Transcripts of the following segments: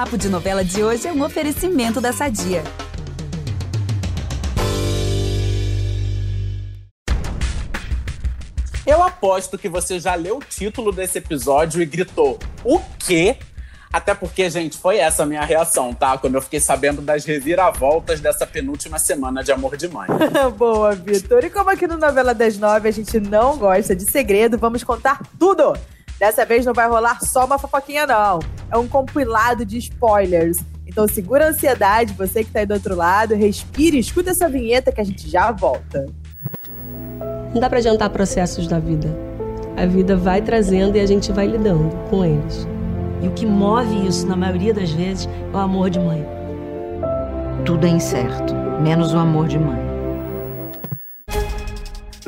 Papo de Novela de hoje é um oferecimento da Sadia. Eu aposto que você já leu o título desse episódio e gritou: O quê? Até porque, gente, foi essa a minha reação, tá? Quando eu fiquei sabendo das reviravoltas dessa penúltima semana de Amor de Mãe. Boa, Vitor. E como aqui no Novela das Nove a gente não gosta de segredo, vamos contar tudo! Dessa vez não vai rolar só uma fofoquinha, não. É um compilado de spoilers. Então segura a ansiedade, você que tá aí do outro lado, respire, escuta essa vinheta que a gente já volta. Não dá pra adiantar processos da vida. A vida vai trazendo e a gente vai lidando com eles. E o que move isso, na maioria das vezes, é o amor de mãe. Tudo é incerto, menos o amor de mãe.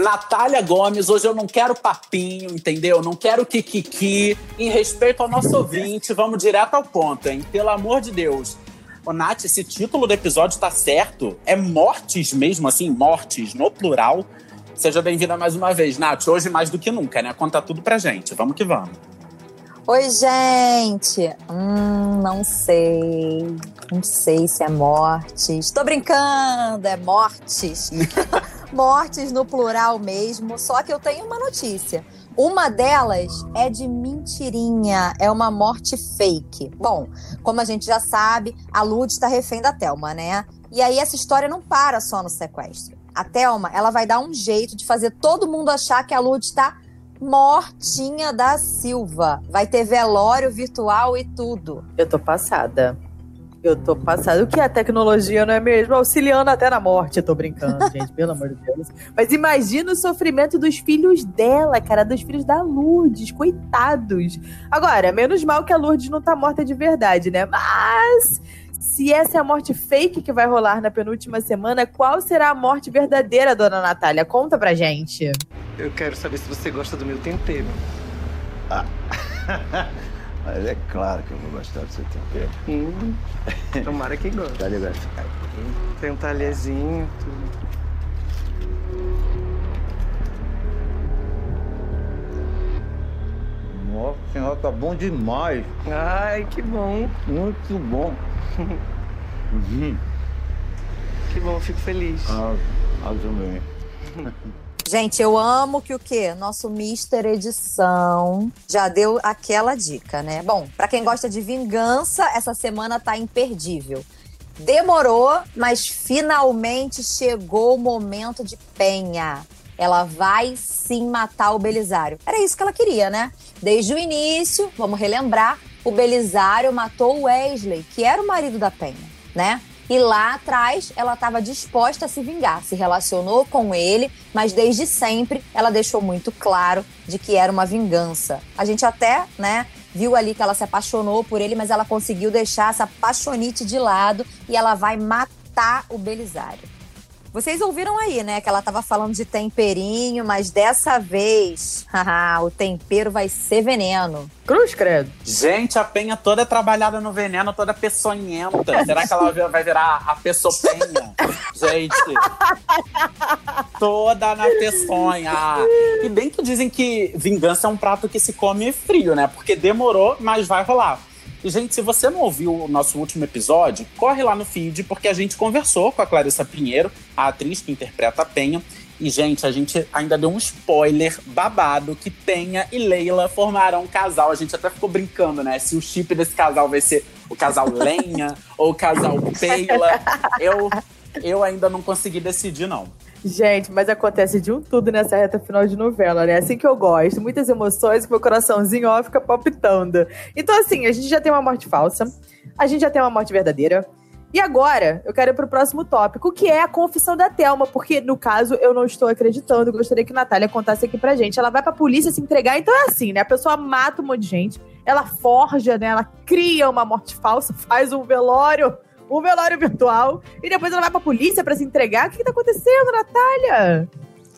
Natália Gomes, hoje eu não quero papinho, entendeu? Não quero kikiki. Em respeito ao nosso ouvinte, vamos direto ao ponto, hein? Pelo amor de Deus. Ô, Nath, esse título do episódio tá certo? É mortes mesmo, assim, mortes, no plural. Seja bem-vinda mais uma vez, Nath. Hoje mais do que nunca, né? Conta tudo pra gente. Vamos que vamos. Oi, gente! Hum, não sei. Não sei se é mortes. Tô brincando, é mortes. mortes no plural mesmo. Só que eu tenho uma notícia. Uma delas é de mentirinha, é uma morte fake. Bom, como a gente já sabe, a Lud está refém da Thelma, né? E aí essa história não para só no sequestro. A Thelma, ela vai dar um jeito de fazer todo mundo achar que a Lud está mortinha da Silva. Vai ter velório virtual e tudo. Eu tô passada. Eu tô passada. O que é a tecnologia, não é mesmo? Auxiliando até na morte. Eu tô brincando, gente, pelo amor de Deus. Mas imagina o sofrimento dos filhos dela, cara, dos filhos da Lourdes, coitados. Agora, menos mal que a Lourdes não tá morta de verdade, né? Mas se essa é a morte fake que vai rolar na penúltima semana, qual será a morte verdadeira, dona Natália? Conta pra gente. Eu quero saber se você gosta do meu tempero. Ah. Mas é claro que eu vou gostar do seu tempero. Hum, tomara que goste. Tá ligado? Tem um talherzinho, tudo. Nossa senhora, tá bom demais. Ai, que bom. Muito bom. uhum. Que bom, fico feliz. Ah, ah também. Gente, eu amo que o quê? Nosso Mister Edição já deu aquela dica, né? Bom, para quem gosta de vingança, essa semana tá imperdível. Demorou, mas finalmente chegou o momento de Penha. Ela vai sim matar o Belisário. Era isso que ela queria, né? Desde o início, vamos relembrar, o Belisário matou o Wesley, que era o marido da Penha, né? E lá atrás ela estava disposta a se vingar, se relacionou com ele, mas desde sempre ela deixou muito claro de que era uma vingança. A gente até, né, viu ali que ela se apaixonou por ele, mas ela conseguiu deixar essa paixonite de lado e ela vai matar o Belisário. Vocês ouviram aí, né, que ela estava falando de temperinho, mas dessa vez, o tempero vai ser veneno. Cruz, credo. Gente, a penha toda é trabalhada no veneno, toda peçonhenta. Será que ela vai virar a peçopenha? Gente, toda na peçonha. E bem que dizem que vingança é um prato que se come frio, né? Porque demorou, mas vai rolar. E, gente, se você não ouviu o nosso último episódio, corre lá no feed, porque a gente conversou com a Clarissa Pinheiro, a atriz que interpreta a Penha. E, gente, a gente ainda deu um spoiler babado que Penha e Leila formarão um casal. A gente até ficou brincando, né? Se o chip desse casal vai ser o casal Lenha ou o casal Peila. Eu, eu ainda não consegui decidir, não. Gente, mas acontece de um tudo nessa reta final de novela, né? Assim que eu gosto. Muitas emoções, meu coraçãozinho ó, fica palpitando. Então, assim, a gente já tem uma morte falsa, a gente já tem uma morte verdadeira. E agora, eu quero ir pro próximo tópico, que é a confissão da Thelma, porque, no caso, eu não estou acreditando. Gostaria que a Natália contasse aqui pra gente. Ela vai pra polícia se entregar, então é assim, né? A pessoa mata um monte de gente, ela forja, né? Ela cria uma morte falsa, faz um velório um velório virtual e depois ela vai pra polícia para se entregar. O que, que tá acontecendo, Natália?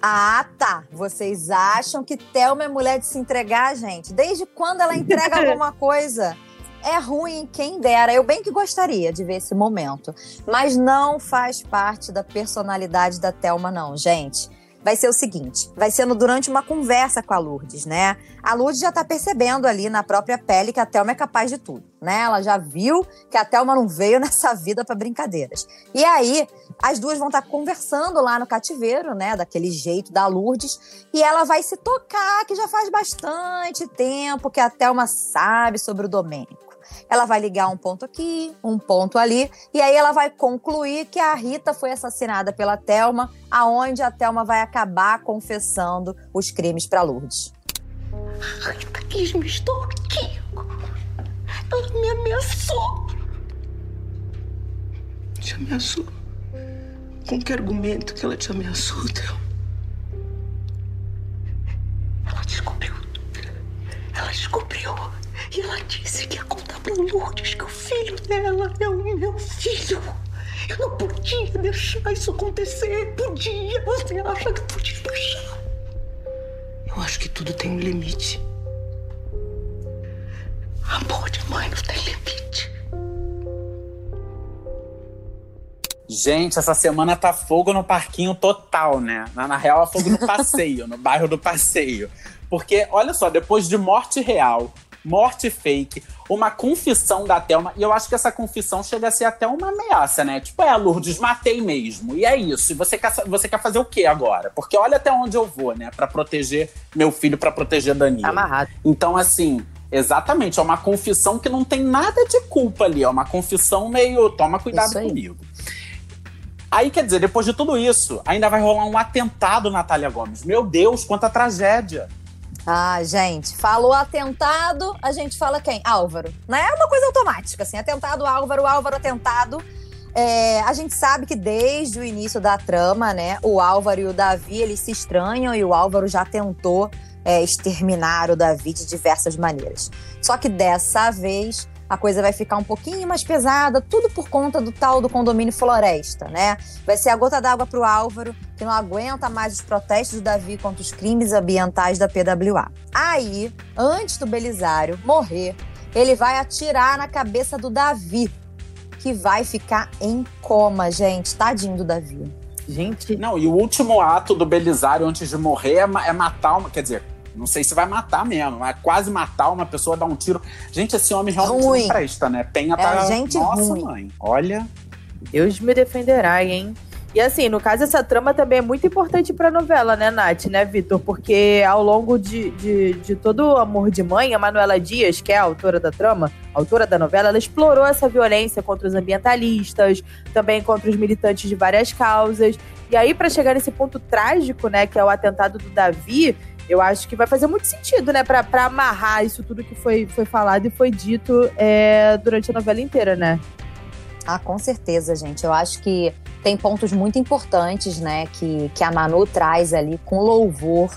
Ah, tá. Vocês acham que Thelma é mulher de se entregar, gente? Desde quando ela entrega alguma coisa? É ruim, quem dera. Eu bem que gostaria de ver esse momento. Mas não faz parte da personalidade da Thelma, não, gente. Vai ser o seguinte: vai sendo durante uma conversa com a Lourdes, né? A Lourdes já tá percebendo ali na própria pele que a Thelma é capaz de tudo, né? Ela já viu que a Thelma não veio nessa vida para brincadeiras. E aí, as duas vão estar tá conversando lá no cativeiro, né? Daquele jeito da Lourdes, e ela vai se tocar que já faz bastante tempo que a Thelma sabe sobre o Domênico ela vai ligar um ponto aqui, um ponto ali, e aí ela vai concluir que a Rita foi assassinada pela Telma, aonde a Telma vai acabar confessando os crimes para Lourdes. A Rita quis me extorquir. Ela me ameaçou. Te ameaçou? Com que argumento que ela te ameaçou, Thelma? Ela descobriu. Ela descobriu e ela disse que ia contar pra Lourdes que o filho dela é o meu filho. Eu não podia deixar isso acontecer. Podia. Você acha que podia deixar? Eu acho que tudo tem um limite. Amor de mãe não tem limite. Gente, essa semana tá fogo no parquinho total, né? Na, na real, é fogo no passeio, no bairro do passeio. Porque, olha só, depois de morte real, morte fake, uma confissão da Thelma. E eu acho que essa confissão chega a ser até uma ameaça, né? Tipo, é, Lourdes, matei mesmo. E é isso. E você quer, você quer fazer o quê agora? Porque olha até onde eu vou, né? Para proteger meu filho, para proteger Danilo. Amarrado. Então, assim. Exatamente, é uma confissão que não tem nada de culpa ali, é uma confissão meio toma cuidado comigo. Aí, quer dizer, depois de tudo isso, ainda vai rolar um atentado, Natália Gomes. Meu Deus, quanta tragédia. Ah, gente, falou atentado, a gente fala quem? Álvaro. Não é uma coisa automática, assim, atentado, Álvaro, Álvaro, atentado. É, a gente sabe que desde o início da trama, né, o Álvaro e o Davi, eles se estranham e o Álvaro já tentou é, exterminar o Davi de diversas maneiras. Só que dessa vez a coisa vai ficar um pouquinho mais pesada, tudo por conta do tal do condomínio Floresta, né? Vai ser a gota d'água para o Álvaro, que não aguenta mais os protestos do Davi contra os crimes ambientais da PWA. Aí, antes do Belisário morrer, ele vai atirar na cabeça do Davi, que vai ficar em coma, gente. Tadinho do Davi. Gente. Não, e o último ato do Belisário antes de morrer é, é matar uma. Quer dizer, não sei se vai matar mesmo, mas quase matar uma pessoa, dar um tiro. Gente, esse homem realmente ruim. não presta, né? Penha tá. É gente Nossa, ruim. mãe. Olha. Deus me defenderá, hein? E assim, no caso, essa trama também é muito importante pra novela, né, Nath, né, Vitor? Porque ao longo de, de, de, todo o Amor de Mãe, a Manuela Dias, que é a autora da trama, autora da novela, ela explorou essa violência contra os ambientalistas, também contra os militantes de várias causas. E aí, para chegar nesse ponto trágico, né, que é o atentado do Davi, eu acho que vai fazer muito sentido, né, pra, pra amarrar isso tudo que foi, foi falado e foi dito é, durante a novela inteira, né? Ah, com certeza, gente. Eu acho que tem pontos muito importantes, né, que, que a Manu traz ali com louvor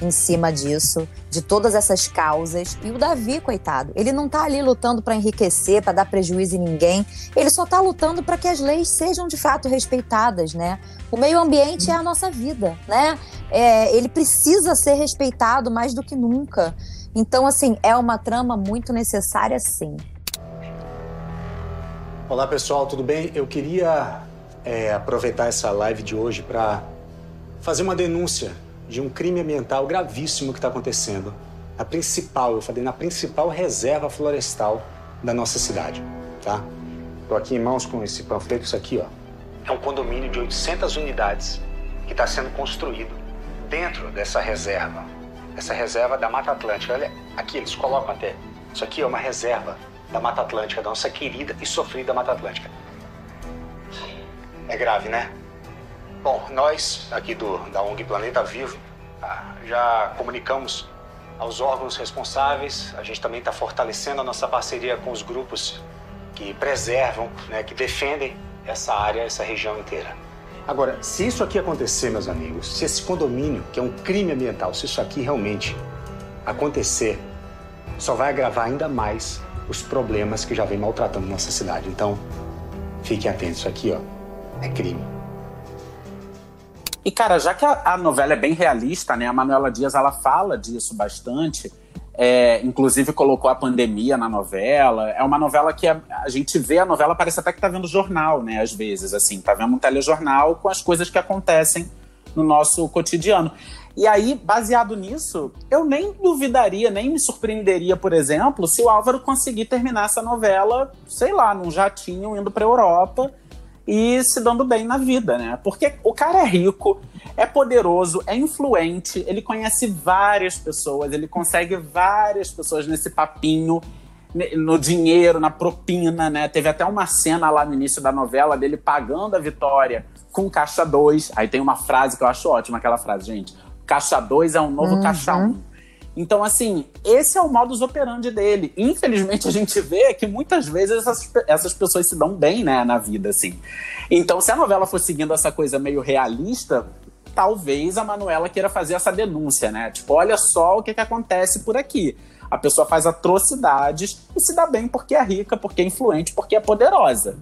em cima disso, de todas essas causas. E o Davi, coitado, ele não tá ali lutando para enriquecer, para dar prejuízo em ninguém. Ele só tá lutando para que as leis sejam de fato respeitadas, né? O meio ambiente é a nossa vida, né? É, ele precisa ser respeitado mais do que nunca. Então, assim, é uma trama muito necessária, sim. Olá, pessoal, tudo bem? Eu queria é, aproveitar essa live de hoje para fazer uma denúncia de um crime ambiental gravíssimo que está acontecendo. A principal, eu falei, na principal reserva florestal da nossa cidade, tá? Estou aqui em mãos com esse panfleto, isso aqui, ó. É um condomínio de 800 unidades que está sendo construído dentro dessa reserva. Essa reserva da Mata Atlântica. Olha, aqui eles colocam até. Isso aqui é uma reserva da Mata Atlântica, da nossa querida e sofrida Mata Atlântica. É grave, né? Bom, nós aqui do, da ONG Planeta Vivo ah, já comunicamos aos órgãos responsáveis. A gente também está fortalecendo a nossa parceria com os grupos que preservam, né, que defendem essa área, essa região inteira. Agora, se isso aqui acontecer, meus amigos, se esse condomínio, que é um crime ambiental, se isso aqui realmente acontecer, só vai agravar ainda mais os problemas que já vem maltratando nossa cidade. Então, fiquem atentos, isso aqui, ó, é crime. E, cara, já que a, a, novela é bem realista, né? A Manuela Dias, ela fala disso bastante. É, inclusive colocou a pandemia na novela. É uma novela que a, a, gente vê a novela, parece até que tá vendo jornal, né? Às vezes, assim. Tá vendo um telejornal com as coisas que acontecem no nosso cotidiano. E aí, baseado nisso, eu nem duvidaria, nem me surpreenderia, por exemplo, se o Álvaro conseguir terminar essa novela, sei lá, num jatinho indo pra Europa e se dando bem na vida, né? Porque o cara é rico, é poderoso, é influente, ele conhece várias pessoas, ele consegue várias pessoas nesse papinho, no dinheiro, na propina, né? Teve até uma cena lá no início da novela dele pagando a Vitória com caixa 2. Aí tem uma frase que eu acho ótima, aquela frase, gente. Caixa 2 é um novo Uhum. caixa 1. Um. Então, assim, esse é o modus operandi dele. Infelizmente, a gente vê que muitas vezes essas, essas pessoas se dão bem, né, na vida, assim. Então, se a novela for seguindo essa coisa meio realista, talvez a Manuela queira fazer essa denúncia, né? Tipo, olha só o que, que acontece por aqui. A pessoa faz atrocidades e se dá bem porque é rica, porque é influente, porque é poderosa.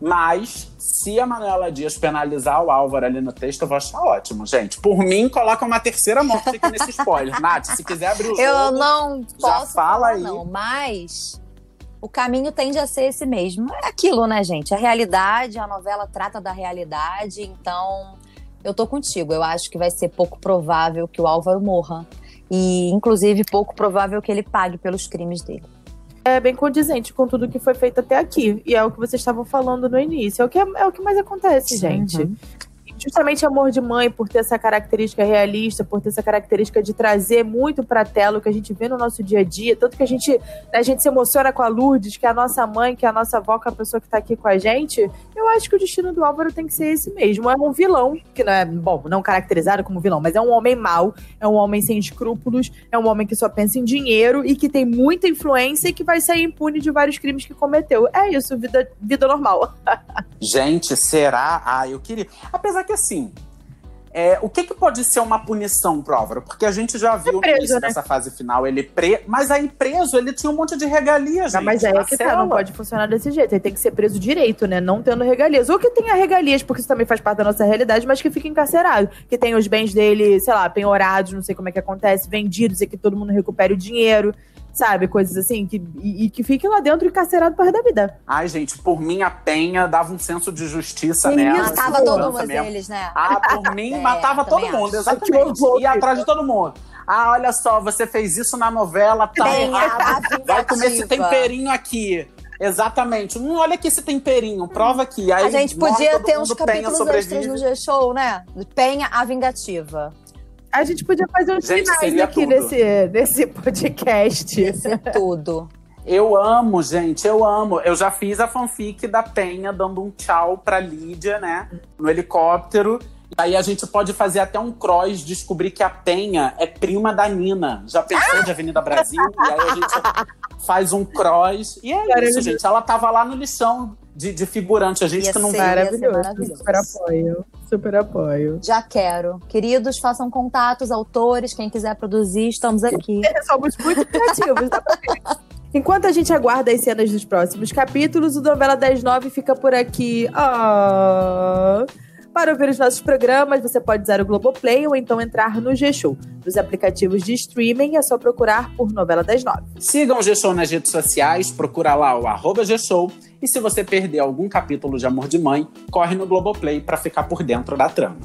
Mas, se a Manuela Dias penalizar o Álvaro ali no texto, eu vou achar ótimo, gente. Por mim, coloca uma terceira morte aqui nesse spoiler. Nath, se quiser abrir o jogo. Eu não já posso fala aí. não, mas o caminho tende a ser esse mesmo. É aquilo, né, gente? A realidade, a novela trata da realidade, então eu tô contigo. Eu acho que vai ser pouco provável que o Álvaro morra. E, inclusive, pouco provável que ele pague pelos crimes dele. É bem condizente com tudo que foi feito até aqui. E é o que vocês estavam falando no início. É o que, é o que mais acontece, gente. Uhum. Justamente amor de mãe, por ter essa característica realista, por ter essa característica de trazer muito pra tela o que a gente vê no nosso dia a dia. Tanto que a gente, né, a gente se emociona com a Lourdes, que é a nossa mãe, que é a nossa avó, que é a pessoa que tá aqui com a gente. Eu acho que o destino do Álvaro tem que ser esse mesmo. É um vilão, que não é, bom, não caracterizado como vilão, mas é um homem mau, é um homem sem escrúpulos, é um homem que só pensa em dinheiro e que tem muita influência e que vai sair impune de vários crimes que cometeu. É isso, vida, vida normal. Gente, será? Ah, eu queria. Apesar que assim. É, o que, que pode ser uma punição pro Álvaro? Porque a gente já viu preso, no início né? dessa fase final ele preso. Mas aí preso, ele tinha um monte de regalia, gente. Não, mas é que tá, não pode funcionar desse jeito. Aí tem que ser preso direito, né? Não tendo regalias. Ou que tenha regalias, porque isso também faz parte da nossa realidade, mas que fique encarcerado. Que tenha os bens dele, sei lá, penhorados, não sei como é que acontece, vendidos e que todo mundo recupere o dinheiro, sabe? Coisas assim, que, e, e que fique lá dentro encarcerado pro resto da vida. Ai, gente, por mim a Penha dava um senso de justiça Que nela. isso? Matava segurança todos eles, né? Ah, por mim, É, matava todo mundo, acho. exatamente. Ia atrás de todo mundo. Ah, olha só, você fez isso na novela, tá a Vai comer esse temperinho aqui. Exatamente. Hum, olha aqui esse temperinho, prova aqui. Aí A gente podia ter uns capítulos extras no G-Show, né? Penha a Vingativa. A gente podia fazer uns Gente, finais seria aqui tudo. nesse, nesse podcast. Tudo. Eu amo, gente, eu amo. Eu já fiz a fanfic da Penha dando um tchau pra Lídia, né? No helicóptero. E aí a gente pode fazer até um cross, descobrir que a Penha é prima da Nina. Já pensou de Avenida Brasil? E aí a gente faz um cross. E é isso, gente. Ela tava lá no lixão de, de figurante. A gente Ia que não ser. vai. Maravilhoso. maravilhoso. Super apoio. Super apoio. Já quero. Queridos, façam contatos, autores, quem quiser produzir, estamos aqui. Somos muito criativos, ver. Enquanto a gente aguarda as cenas dos próximos capítulos, o Novela 109 fica por aqui. Ah. Para ouvir os nossos programas, você pode usar o Globoplay ou então entrar no G-Show. Nos aplicativos de streaming é só procurar por Novela das Nove. Sigam o G-Show nas redes sociais, procura lá o arroba G-Show. E se você perder algum capítulo de Amor de Mãe, corre no Globoplay pra ficar por dentro da trama.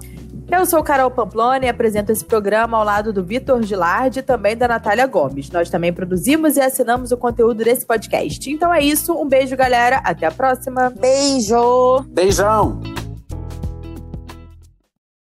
Eu sou Carol Pamplona e apresento esse programa ao lado do Vitor Gilardi e também da Natália Gomes. Nós também produzimos e assinamos o conteúdo desse podcast. Então é isso, um beijo, galera. Até a próxima. Beijo! Beijão!